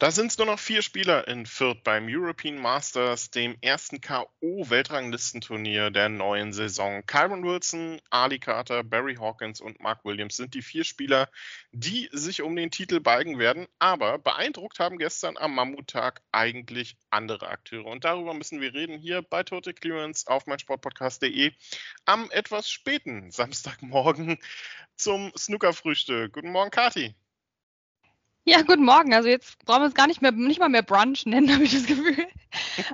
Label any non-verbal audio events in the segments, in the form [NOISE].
Da sind es nur noch vier Spieler in Fürth beim European Masters, dem ersten K.O.-Weltranglistenturnier der neuen Saison. Kyron Wilson, Ali Carter, Barry Hawkins und Mark Williams sind die vier Spieler, die sich um den Titel balgen werden. Aber beeindruckt haben gestern am Mammuttag eigentlich andere Akteure. Und darüber müssen wir reden hier bei Total Clearance auf meinsportpodcast.de am etwas späten Samstagmorgen [LAUGHS] zum Snookerfrühstück. Guten Morgen, Kati. Ja, guten Morgen. Also jetzt brauchen wir es gar nicht mehr, nicht mal mehr Brunch nennen, [LAUGHS] habe ich das Gefühl.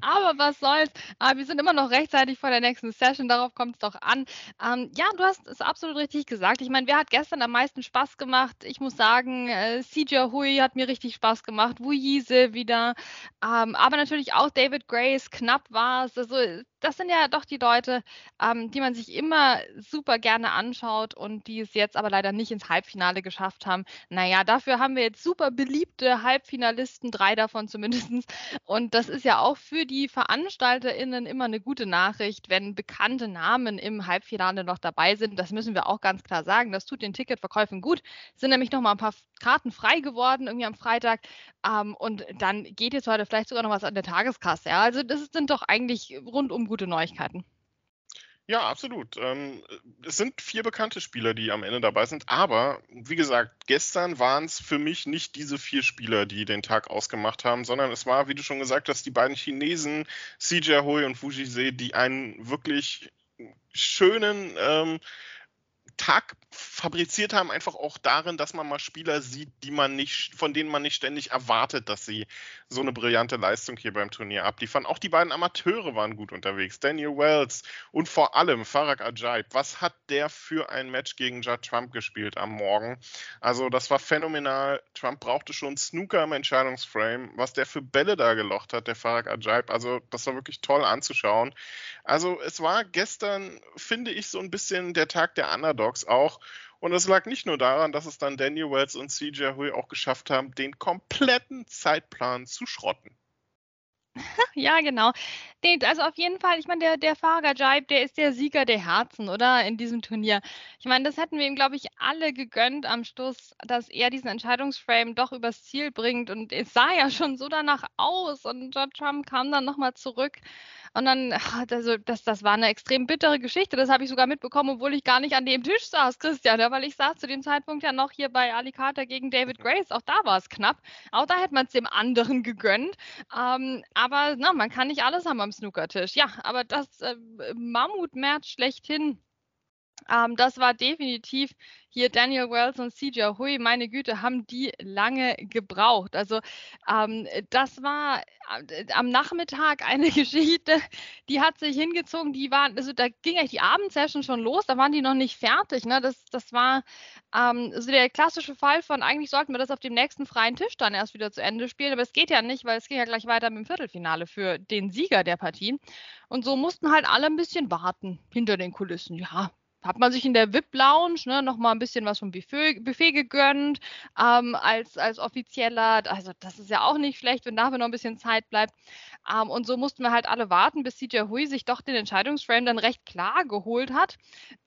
Aber was soll's. Aber wir sind immer noch rechtzeitig vor der nächsten Session. Darauf kommt es doch an. Ähm, ja, du hast es absolut richtig gesagt. Ich meine, wer hat gestern am meisten Spaß gemacht? Ich muss sagen, äh, CJ Hui hat mir richtig Spaß gemacht. Wu Yise wieder. Ähm, aber natürlich auch David Grace. Knapp war es. Also das sind ja doch die Leute, ähm, die man sich immer super gerne anschaut und die es jetzt aber leider nicht ins Halbfinale geschafft haben. Naja, dafür haben wir jetzt super beliebte Halbfinalisten, drei davon zumindest. Und das ist ja auch für die VeranstalterInnen immer eine gute Nachricht, wenn bekannte Namen im Halbfinale noch dabei sind. Das müssen wir auch ganz klar sagen. Das tut den Ticketverkäufen gut. Es sind nämlich noch mal ein paar Karten frei geworden, irgendwie am Freitag. Ähm, und dann geht jetzt heute vielleicht sogar noch was an der Tageskasse. Ja? Also das sind doch eigentlich rundum gute Neuigkeiten. Ja, absolut. Ähm, es sind vier bekannte Spieler, die am Ende dabei sind, aber wie gesagt, gestern waren es für mich nicht diese vier Spieler, die den Tag ausgemacht haben, sondern es war, wie du schon gesagt hast, die beiden Chinesen, CJ Hui und Fujise, die einen wirklich schönen ähm, Tag fabriziert haben, einfach auch darin, dass man mal Spieler sieht, die man nicht, von denen man nicht ständig erwartet, dass sie so eine brillante Leistung hier beim Turnier abliefern. Auch die beiden Amateure waren gut unterwegs. Daniel Wells und vor allem Farag Ajaib. Was hat der für ein Match gegen Judd Trump gespielt am Morgen? Also, das war phänomenal. Trump brauchte schon Snooker im Entscheidungsframe. Was der für Bälle da gelocht hat, der Farag Ajaib. Also, das war wirklich toll anzuschauen. Also, es war gestern, finde ich, so ein bisschen der Tag der Underdogs auch. Und es lag nicht nur daran, dass es dann Daniel Wells und CJ Hui auch geschafft haben, den kompletten Zeitplan zu schrotten. [LAUGHS] Ja, genau. also auf jeden Fall, ich meine, der, der Fahrer Jibe, der ist der Sieger der Herzen, oder? In diesem Turnier. Ich meine, das hätten wir ihm, glaube ich, alle gegönnt am Schluss, dass er diesen Entscheidungsframe doch übers Ziel bringt. Und es sah ja schon so danach aus. Und John Trump kam dann nochmal zurück. Und dann, [LAUGHS] also das, das war eine extrem bittere Geschichte. Das habe ich sogar mitbekommen, obwohl ich gar nicht an dem Tisch saß, Christian, ja, weil ich saß zu dem Zeitpunkt ja noch hier bei Ali Carter gegen David Grace. Auch da war es knapp. Auch da hätte man es dem anderen gegönnt. Ähm, aber na, man kann nicht alles haben am Snookertisch. Ja, aber das äh, Mammutmatch schlechthin ähm, das war definitiv hier Daniel Wells und CJ Hui, meine Güte, haben die lange gebraucht. Also ähm, das war äh, am Nachmittag eine [LAUGHS] Geschichte, die hat sich hingezogen, die waren, also da ging eigentlich die Abendsession schon los, da waren die noch nicht fertig. Ne? Das, das war ähm, so der klassische Fall von, eigentlich sollten wir das auf dem nächsten freien Tisch dann erst wieder zu Ende spielen, aber es geht ja nicht, weil es ging ja gleich weiter mit dem Viertelfinale für den Sieger der Partie. Und so mussten halt alle ein bisschen warten hinter den Kulissen. Ja, hat man sich in der VIP-Lounge ne, nochmal ein bisschen was vom Buffet, Buffet gegönnt ähm, als, als offizieller. Also das ist ja auch nicht schlecht, wenn dafür noch ein bisschen Zeit bleibt. Ähm, und so mussten wir halt alle warten, bis CJ Hui sich doch den Entscheidungsframe dann recht klar geholt hat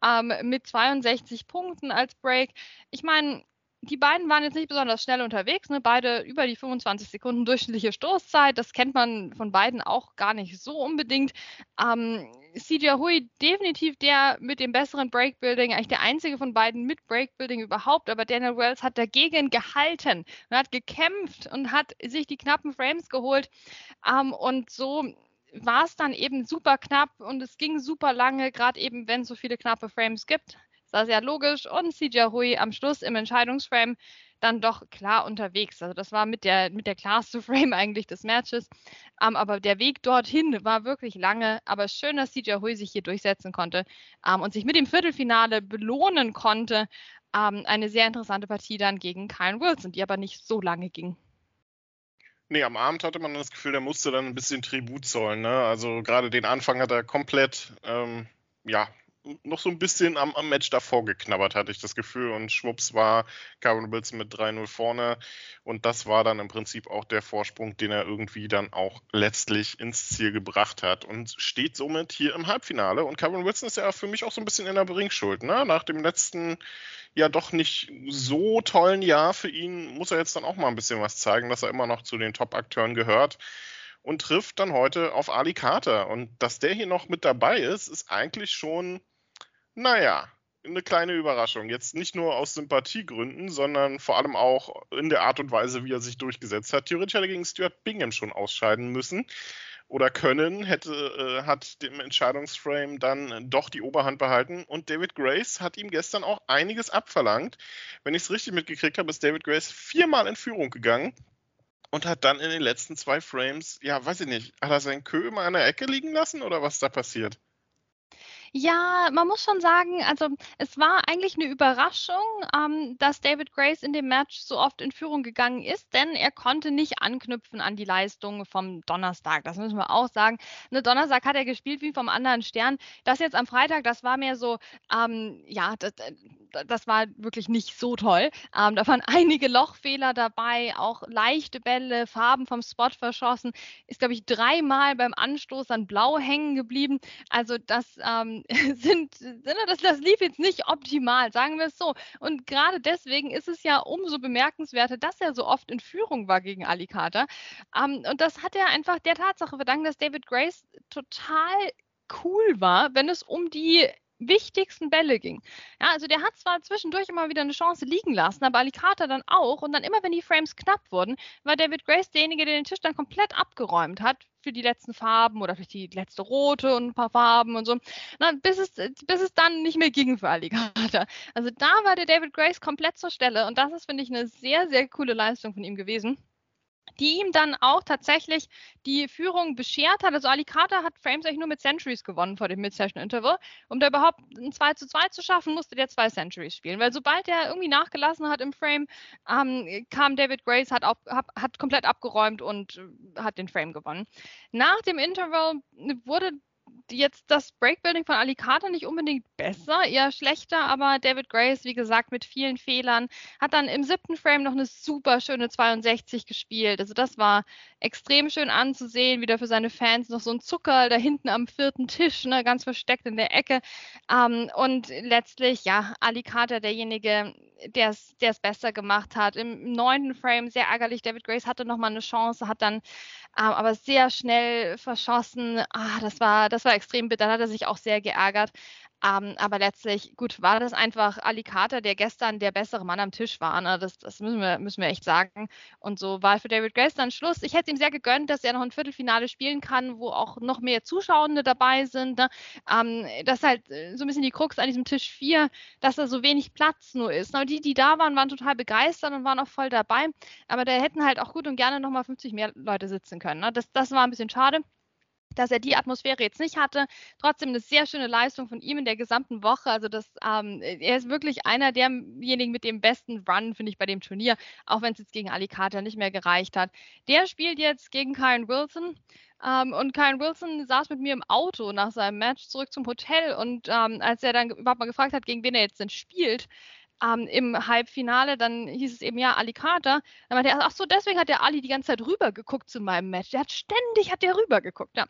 ähm, mit 62 Punkten als Break. Ich meine, die beiden waren jetzt nicht besonders schnell unterwegs, ne? beide über die 25 Sekunden durchschnittliche Stoßzeit. Das kennt man von beiden auch gar nicht so unbedingt. Ähm, CJ Hui definitiv der mit dem besseren Breakbuilding, eigentlich der einzige von beiden mit Breakbuilding überhaupt, aber Daniel Wells hat dagegen gehalten und hat gekämpft und hat sich die knappen Frames geholt. Ähm, und so war es dann eben super knapp und es ging super lange, gerade eben, wenn es so viele knappe Frames gibt. War sehr logisch und CJ Hui am Schluss im Entscheidungsframe dann doch klar unterwegs. Also das war mit der, mit der klarste [LAUGHS] Frame eigentlich des Matches. Um, ähm, aber der Weg dorthin war wirklich lange. Aber schön, dass CJ Hui sich hier durchsetzen konnte um, ähm, und sich mit dem Viertelfinale belohnen konnte. Um, ähm, eine sehr interessante Partie dann gegen Kyle Wilson, die aber nicht so lange ging. Nee, am Abend hatte man das Gefühl, der musste dann ein bisschen Tribut zollen. Ne? Also gerade den Anfang hat er komplett ähm, ja, noch so ein bisschen am, am, Match davor geknabbert, hatte ich das Gefühl. Und schwupps war Karen Wilson mit 3-0 vorne. Und das war dann im Prinzip auch der Vorsprung, den er irgendwie dann auch letztlich ins Ziel gebracht hat. Und steht somit hier im Halbfinale. Und Karen Wilson ist ja für mich auch so ein bisschen in der Bringschuld. Ne? Nach dem letzten, ja doch nicht so tollen Jahr für ihn, muss er jetzt dann auch mal ein bisschen was zeigen, dass er immer noch zu den Top-Akteuren gehört und trifft dann heute auf Ali Carter. Und dass der hier noch mit dabei ist, ist eigentlich schon, naja, eine kleine Überraschung. Jetzt nicht nur aus Sympathiegründen, sondern vor allem auch in der Art und Weise, wie er sich durchgesetzt hat. Theoretisch hätte er gegen Stuart Bingham schon ausscheiden müssen oder können, hätte, äh, hat dem Entscheidungsframe dann doch die Oberhand behalten. Und David Grace hat ihm gestern auch einiges abverlangt. Wenn ich es richtig mitgekriegt habe, ist David Grace viermal in Führung gegangen und hat dann in den letzten zwei Frames, ja, weiß ich nicht, hat er seinen Kö immer an der Ecke liegen lassen oder was da passiert? Ja, man muss schon sagen, also es war eigentlich eine Überraschung, ähm, dass David Grace in dem Match so oft in Führung gegangen ist, denn er konnte nicht anknüpfen an die Leistung vom Donnerstag. Das müssen wir auch sagen. Ne, Donnerstag hat er gespielt wie vom anderen Stern. Das jetzt am Freitag, das war mehr so, ähm, ja, das, das, war wirklich nicht so toll. Ähm, da waren [LAUGHS] einige Lochfehler dabei, auch leichte Bälle, Farben vom Spot verschossen. Ist, glaube ich, dreimal beim Anstoß an Blau hängen geblieben. Also das ähm, [LAUGHS] sind, das, das lief jetzt nicht optimal, sagen wir es so. Und gerade deswegen ist es ja umso bemerkenswerter, dass er so oft in Führung war gegen Alicata. Ähm, und das hat er einfach der Tatsache verdankt, dass David Grace total cool war, wenn es um die wichtigsten Bälle ging. Ja, also der hat zwar zwischendurch immer wieder eine Chance liegen lassen, aber Alicata dann auch. Und dann immer, wenn die Frames knapp wurden, war David Grace derjenige, der den Tisch dann komplett abgeräumt hat für die letzten Farben oder für die letzte rote und ein paar Farben und so. Na, bis, es, bis es dann nicht mehr ging für Alicata. Also da war der David Grace komplett zur Stelle. Und das ist, finde ich, eine sehr, sehr coole Leistung von ihm gewesen die ihm dann auch tatsächlich die Führung beschert hat. Also Ali Carter hat Frames eigentlich nur mit Centuries gewonnen vor dem Mid-Session-Interval. Um da überhaupt ein 2 zu 2 zu schaffen, musste der zwei Centuries spielen. Weil sobald er irgendwie nachgelassen hat im Frame, ähm, kam David Grace, hat, auf, hat, hat komplett abgeräumt und äh, hat den Frame gewonnen. Nach dem Interval wurde jetzt das Breakbuilding von Alicata nicht unbedingt besser, eher schlechter, aber David Grace, wie gesagt, mit vielen Fehlern, hat dann im siebten Frame noch eine super schöne 62 gespielt. Also das war extrem schön anzusehen, wieder für seine Fans noch so ein Zucker da hinten am vierten Tisch, ne, ganz versteckt in der Ecke. Ähm, und letztlich, ja, Alicata derjenige, der es besser gemacht hat. Im neunten Frame sehr ärgerlich. David Grace hatte nochmal eine Chance, hat dann ähm, aber sehr schnell verschossen. Ah, das war, das war extrem bitter. Hat er sich auch sehr geärgert. Ähm, aber letztlich, gut, war das einfach Ali Carter, der gestern der bessere Mann am Tisch war. Ne? Das, das müssen, wir, müssen wir echt sagen. Und so war für David Grace dann Schluss. Ich hätte ihm sehr gegönnt, dass er noch ein Viertelfinale spielen kann, wo auch noch mehr Zuschauende dabei sind. Ne? Ähm, das ist halt äh, so ein bisschen die Krux an diesem Tisch 4, dass da so wenig Platz nur ist. Ne? Die, die da waren, waren total begeistert und waren auch voll dabei. Aber da hätten halt auch gut und gerne nochmal 50 mehr Leute sitzen können. Ne? Das, das war ein bisschen schade dass er die Atmosphäre jetzt nicht hatte. Trotzdem eine sehr schöne Leistung von ihm in der gesamten Woche. Also das, ähm, er ist wirklich einer derjenigen mit dem besten Run, finde ich, bei dem Turnier, auch wenn es jetzt gegen Alicata nicht mehr gereicht hat. Der spielt jetzt gegen Kyle Wilson. Ähm, und Kyle Wilson saß mit mir im Auto nach seinem Match zurück zum Hotel und ähm, als er dann überhaupt mal gefragt hat, gegen wen er jetzt denn spielt, ähm, im Halbfinale, dann hieß es eben ja Ali Carter. Dann meinte er, ach so, deswegen hat der Ali die ganze Zeit rübergeguckt zu meinem Match. Der hat ständig, hat der rübergeguckt. Ja.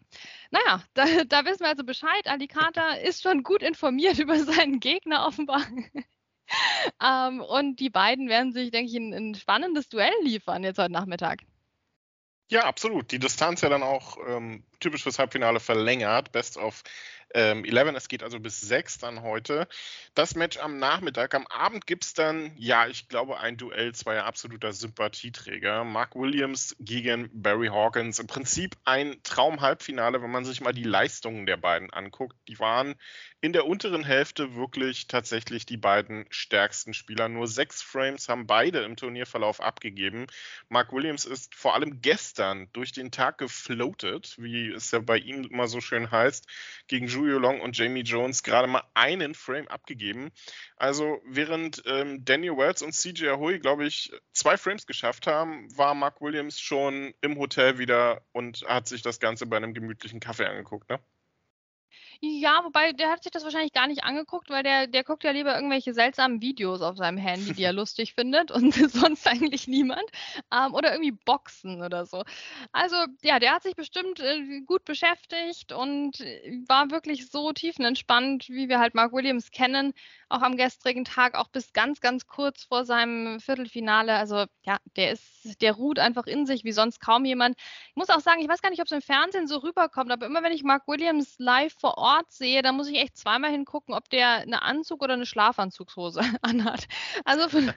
Naja, [LAUGHS] da, da wissen wir also Bescheid. Ali Carter ist schon gut informiert [LAUGHS] über seinen Gegner offenbar. [LAUGHS] ähm, und die beiden werden sich, denke ich, ein, ein spannendes Duell liefern jetzt heute Nachmittag. Ja, absolut. Die Distanz ja dann auch ähm, typisch fürs Halbfinale verlängert. Best of ähm, 11. Es geht also bis 6 dann heute. Das Match am Nachmittag. Am Abend gibt es dann, ja, ich glaube, ein Duell zweier absoluter Sympathieträger. Mark Williams gegen Barry Hawkins. Im Prinzip ein Traum-Halbfinale, wenn man sich mal die Leistungen der beiden anguckt. Die waren in der unteren Hälfte wirklich tatsächlich die beiden stärksten Spieler. Nur sechs Frames haben beide im Turnierverlauf abgegeben. Mark Williams ist vor allem gestern durch den Tag gefloatet, wie es ja bei ihm immer so schön heißt, gegen Julio Long und Jamie Jones gerade mal einen Frame abgegeben. Also während ähm, Daniel Wells und CJ Ahoy, glaube ich, zwei Frames geschafft haben, war Mark Williams schon im Hotel wieder und hat sich das Ganze bei einem gemütlichen Kaffee angeguckt. Ne? Ja, wobei der hat sich das wahrscheinlich gar nicht angeguckt, weil der, der guckt ja lieber irgendwelche seltsamen Videos auf seinem Handy, die er [LAUGHS] lustig findet und [LAUGHS] sonst eigentlich niemand. Ähm, oder irgendwie Boxen oder so. Also ja, der hat sich bestimmt äh, gut beschäftigt und äh, war wirklich so tiefenentspannt, wie wir halt Mark Williams kennen, auch am gestrigen Tag, auch bis ganz, ganz kurz vor seinem Viertelfinale. Also ja, der ist, der ruht einfach in sich wie sonst kaum jemand. Ich muss auch sagen, ich weiß gar nicht, ob es im Fernsehen so rüberkommt, aber immer wenn ich Mark Williams live vor Ort sehe, dann muss ich echt zweimal hingucken, ob der eine Anzug oder eine Schlafanzugshose [LAUGHS] anhat. Also von,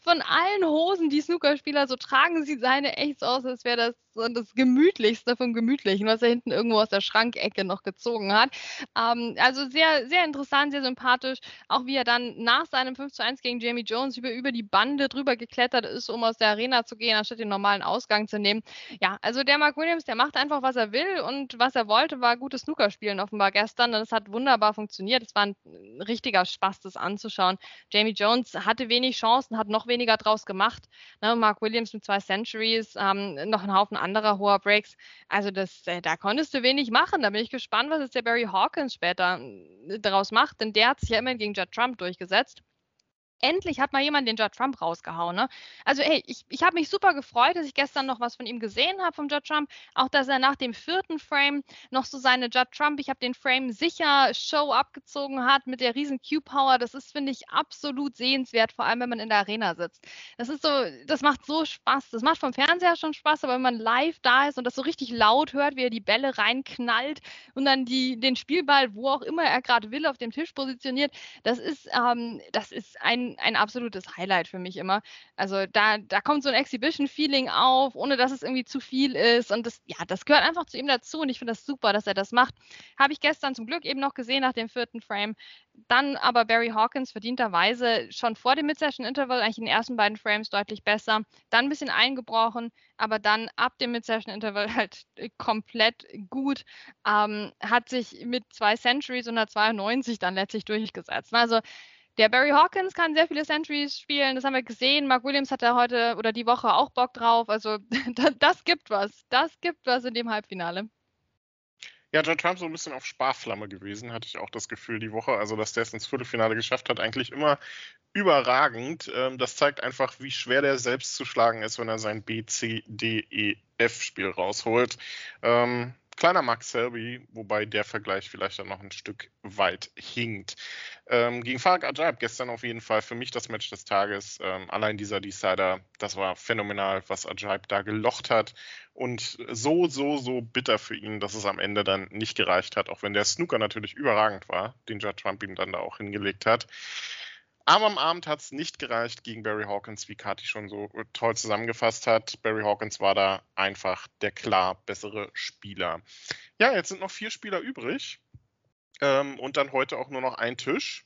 von allen Hosen, die Snookerspieler so tragen, sieht seine echt so aus, als wäre das so das Gemütlichste vom Gemütlichen, was er hinten irgendwo aus der Schrankecke noch gezogen hat. Ähm, also sehr, sehr interessant, sehr sympathisch. Auch wie er dann nach seinem 5 zu 1 gegen Jamie Jones über, über die Bande drüber geklettert ist, um aus der Arena zu gehen, anstatt den normalen Ausgang zu nehmen. Ja, also der Mark Williams, der macht einfach, was er will und was er wollte, war gutes Snooker spielen offenbar gestern. Es hat wunderbar funktioniert. Es war ein richtiger Spaß, das anzuschauen. Jamie Jones hatte wenig Chancen, hat noch weniger draus gemacht. Ne, Mark Williams mit zwei Centuries, ähm, noch einen Haufen anderer hoher Breaks. Also das, äh, da konntest du wenig machen. Da bin ich gespannt, was jetzt der Barry Hawkins später äh, daraus macht, denn der hat sich ja immerhin gegen Judd Trump durchgesetzt endlich hat mal jemand den Judd Trump rausgehauen. Ne? Also, ey, ich, ich habe mich super gefreut, dass ich gestern noch was von ihm gesehen habe, vom Judd Trump. Auch, dass er nach dem vierten Frame noch so seine Judd Trump, ich habe den Frame sicher Show abgezogen hat mit der riesen Q-Power. Das ist, finde ich, absolut sehenswert, vor allem, wenn man in der Arena sitzt. Das ist so, das macht so Spaß. Das macht vom Fernseher schon Spaß, aber wenn man live da ist und das so richtig laut hört, wie er die Bälle reinknallt und dann die, den Spielball, wo auch immer er gerade will, auf dem Tisch positioniert, das ist, ähm, das ist ein ein, absolutes Highlight für mich immer. Also da, da kommt so ein Exhibition-Feeling auf, ohne dass es irgendwie zu viel ist. Und das, ja, das gehört einfach zu ihm dazu. Und ich finde das super, dass er das macht. Habe ich gestern zum Glück eben noch gesehen nach dem vierten Frame. Dann aber Barry Hawkins verdienterweise schon vor dem Mid-Session-Interval, eigentlich in den ersten beiden Frames deutlich besser. Dann ein bisschen eingebrochen, aber dann ab dem Mid-Session-Interval [LAUGHS] halt komplett gut. Ähm, hat sich mit zwei Centuries und einer 92 dann letztlich durchgesetzt. Also der Barry Hawkins kann sehr viele Centuries spielen, das haben wir gesehen. Mark Williams hat da heute oder die Woche auch Bock drauf. Also [LAUGHS] das, gibt was. Das gibt was in dem Halbfinale. Ja, John Trump so ein bisschen auf Sparflamme gewesen, hatte ich auch das Gefühl die Woche. Also, dass der es ins Viertelfinale geschafft hat, eigentlich immer überragend. Ähm, das zeigt einfach, wie schwer der selbst zu schlagen ist, wenn er sein B, C, D, E, F-Spiel rausholt. Ähm, kleiner Max Selby, wobei der Vergleich vielleicht dann noch ein Stück weit hinkt. Ähm, gegen Farag Ajaib gestern auf jeden Fall für mich das Match des Tages. Ähm, allein dieser Decider, das war phänomenal, was Ajaib da gelocht hat. Und so, so, so bitter für ihn, dass es am Ende dann nicht gereicht hat, auch wenn der Snooker natürlich überragend war, den Judd Trump ihm dann da auch hingelegt hat. Aber am Abend hat es nicht gereicht gegen Barry Hawkins, wie Kati schon so toll zusammengefasst hat. Barry Hawkins war da einfach der klar bessere Spieler. Ja, jetzt sind noch vier Spieler übrig. Ähm, und dann heute auch nur noch ein Tisch.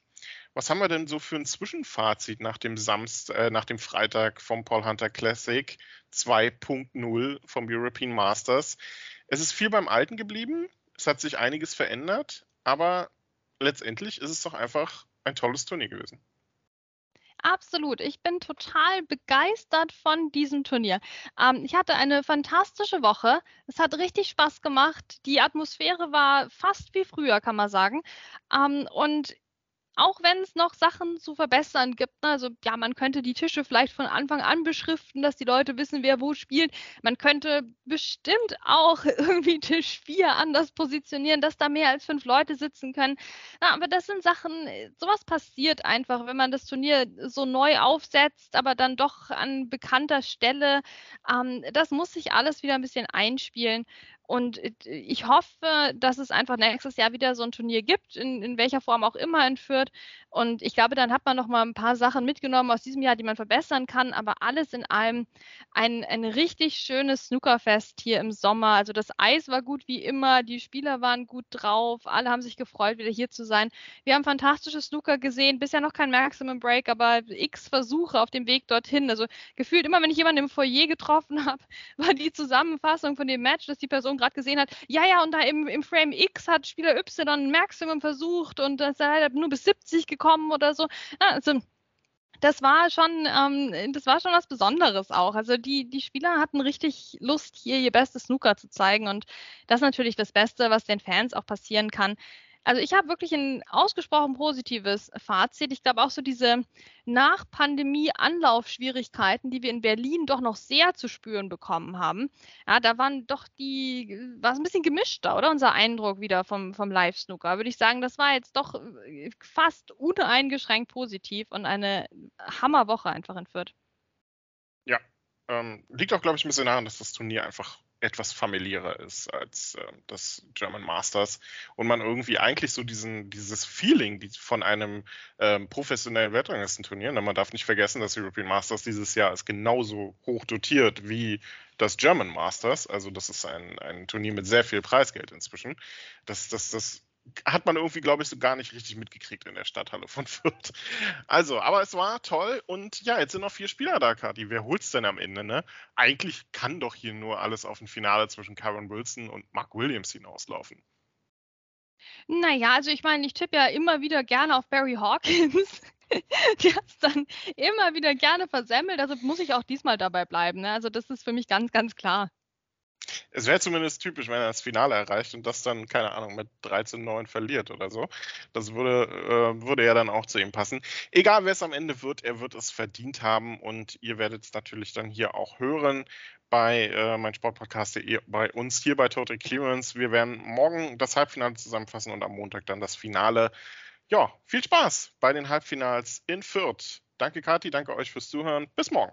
Was haben wir denn so für ein Zwischenfazit nach dem Samstag, äh, nach dem Freitag vom Paul Hunter Classic 2.0 vom European Masters? Es ist viel beim Alten geblieben. Es hat sich einiges verändert, aber letztendlich ist es doch einfach ein tolles Turnier gewesen. Absolut. Ich bin total begeistert von diesem Turnier. Ähm, ich hatte eine fantastische Woche. Es hat richtig Spaß gemacht. Die Atmosphäre war fast wie früher, kann man sagen. Ähm, und auch wenn es noch Sachen zu verbessern gibt. Ne? Also ja, man könnte die Tische vielleicht von Anfang an beschriften, dass die Leute wissen, wer wo spielt. Man könnte bestimmt auch [LAUGHS] irgendwie Tisch 4 anders positionieren, dass da mehr als fünf Leute sitzen können. Ja, aber das sind Sachen, äh, sowas passiert einfach, wenn man das Turnier so neu aufsetzt, aber dann doch an bekannter Stelle. Ähm, das muss sich alles wieder ein bisschen einspielen. Und äh, ich hoffe, dass es einfach nächstes Jahr wieder so ein Turnier gibt, in, in welcher Form auch immer in Fürth. Und ich glaube, dann hat man noch mal ein paar Sachen mitgenommen aus diesem Jahr, die man verbessern kann. Aber alles in allem ein, ein richtig schönes Snookerfest hier im Sommer. Also das Eis war gut wie immer, die Spieler waren gut drauf, alle haben sich gefreut, wieder hier zu sein. Wir haben fantastische Snooker gesehen, bisher noch kein Maximum Break, aber x Versuche auf dem Weg dorthin. Also gefühlt immer, wenn ich jemanden im Foyer getroffen [LAUGHS] habe, war die Zusammenfassung von dem Match, dass die Person gerade gesehen hat, ja, ja, und da im, im Frame X hat Spieler Y ein Maximum versucht und das ist halt nur bis 70 gekommen oder so. Also, das war schon, ähm, das war schon was Besonderes auch. Also die, die Spieler hatten richtig Lust, hier ihr bestes Snooker zu zeigen. Und das ist natürlich das Beste, was den Fans auch passieren kann. Also ich habe wirklich ein ausgesprochen positives Fazit. Ich glaube auch so diese Nach-Pandemie-Anlaufschwierigkeiten, die wir in Berlin doch noch sehr zu spüren bekommen haben. Ja, da waren doch die, war es ein bisschen gemischter, oder? Unser Eindruck wieder vom, vom Live-Snooker. Würde ich sagen, das war jetzt doch äh, fast uneingeschränkt positiv und eine Hammerwoche einfach in Fürth. Ja, ähm, liegt auch, glaube ich, ein bisschen daran, dass das Turnier einfach etwas familiärer ist als äh, das German Masters und man irgendwie eigentlich so diesen, dieses Feeling die von einem ähm, professionellen Weltranglistenturnier, man darf nicht vergessen, das European Masters dieses Jahr ist genauso hoch dotiert wie das German Masters, also das ist ein, ein Turnier mit sehr viel Preisgeld inzwischen. Das, das, das hat man irgendwie, glaube ich, so gar nicht richtig mitgekriegt in der Stadthalle von Fürth. Also, aber es war toll und ja, jetzt sind noch vier Spieler da, Kati. Wer holt's denn am Ende, ne? Eigentlich kann doch hier nur alles auf ein Finale zwischen Karen Wilson und Mark Williams hinauslaufen. Naja, also ich meine, ich tippe ja immer wieder gerne auf Barry Hawkins. [LAUGHS] Hat es dann immer wieder gerne versemmelt, also muss ich auch diesmal dabei bleiben. Ne? Also das ist für mich ganz, ganz klar. Es wäre zumindest typisch, wenn er das Finale erreicht und das dann, keine Ahnung, mit 13-9 verliert oder so. Das würde, äh, würde ja dann auch zu ihm passen. Egal, wer es am Ende wird, er wird es verdient haben und ihr werdet es natürlich dann hier auch hören bei äh, meinsportpodcast.de, bei uns hier bei Total Clearance. Wir werden morgen das Halbfinale zusammenfassen und am Montag dann das Finale. Ja, viel Spaß bei den Halbfinals in Fürth. Danke, Kathi, danke euch fürs Zuhören. Bis morgen.